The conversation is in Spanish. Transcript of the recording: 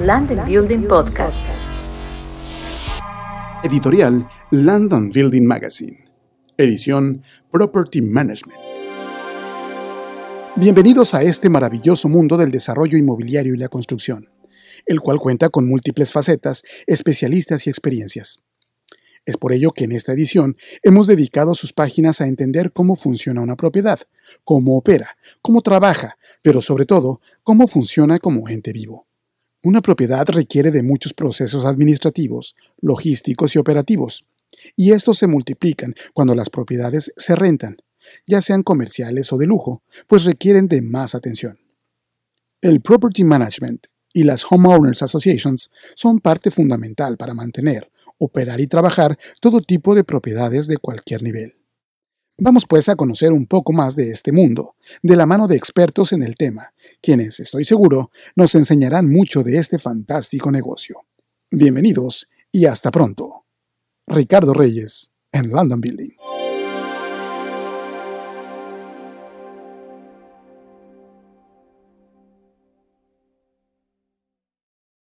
Land and Building Podcast. Editorial Land and Building Magazine. Edición Property Management. Bienvenidos a este maravilloso mundo del desarrollo inmobiliario y la construcción, el cual cuenta con múltiples facetas, especialistas y experiencias. Es por ello que en esta edición hemos dedicado sus páginas a entender cómo funciona una propiedad, cómo opera, cómo trabaja, pero sobre todo, cómo funciona como ente vivo. Una propiedad requiere de muchos procesos administrativos, logísticos y operativos, y estos se multiplican cuando las propiedades se rentan, ya sean comerciales o de lujo, pues requieren de más atención. El Property Management y las Homeowners Associations son parte fundamental para mantener, operar y trabajar todo tipo de propiedades de cualquier nivel. Vamos pues a conocer un poco más de este mundo, de la mano de expertos en el tema, quienes, estoy seguro, nos enseñarán mucho de este fantástico negocio. Bienvenidos y hasta pronto. Ricardo Reyes, en London Building.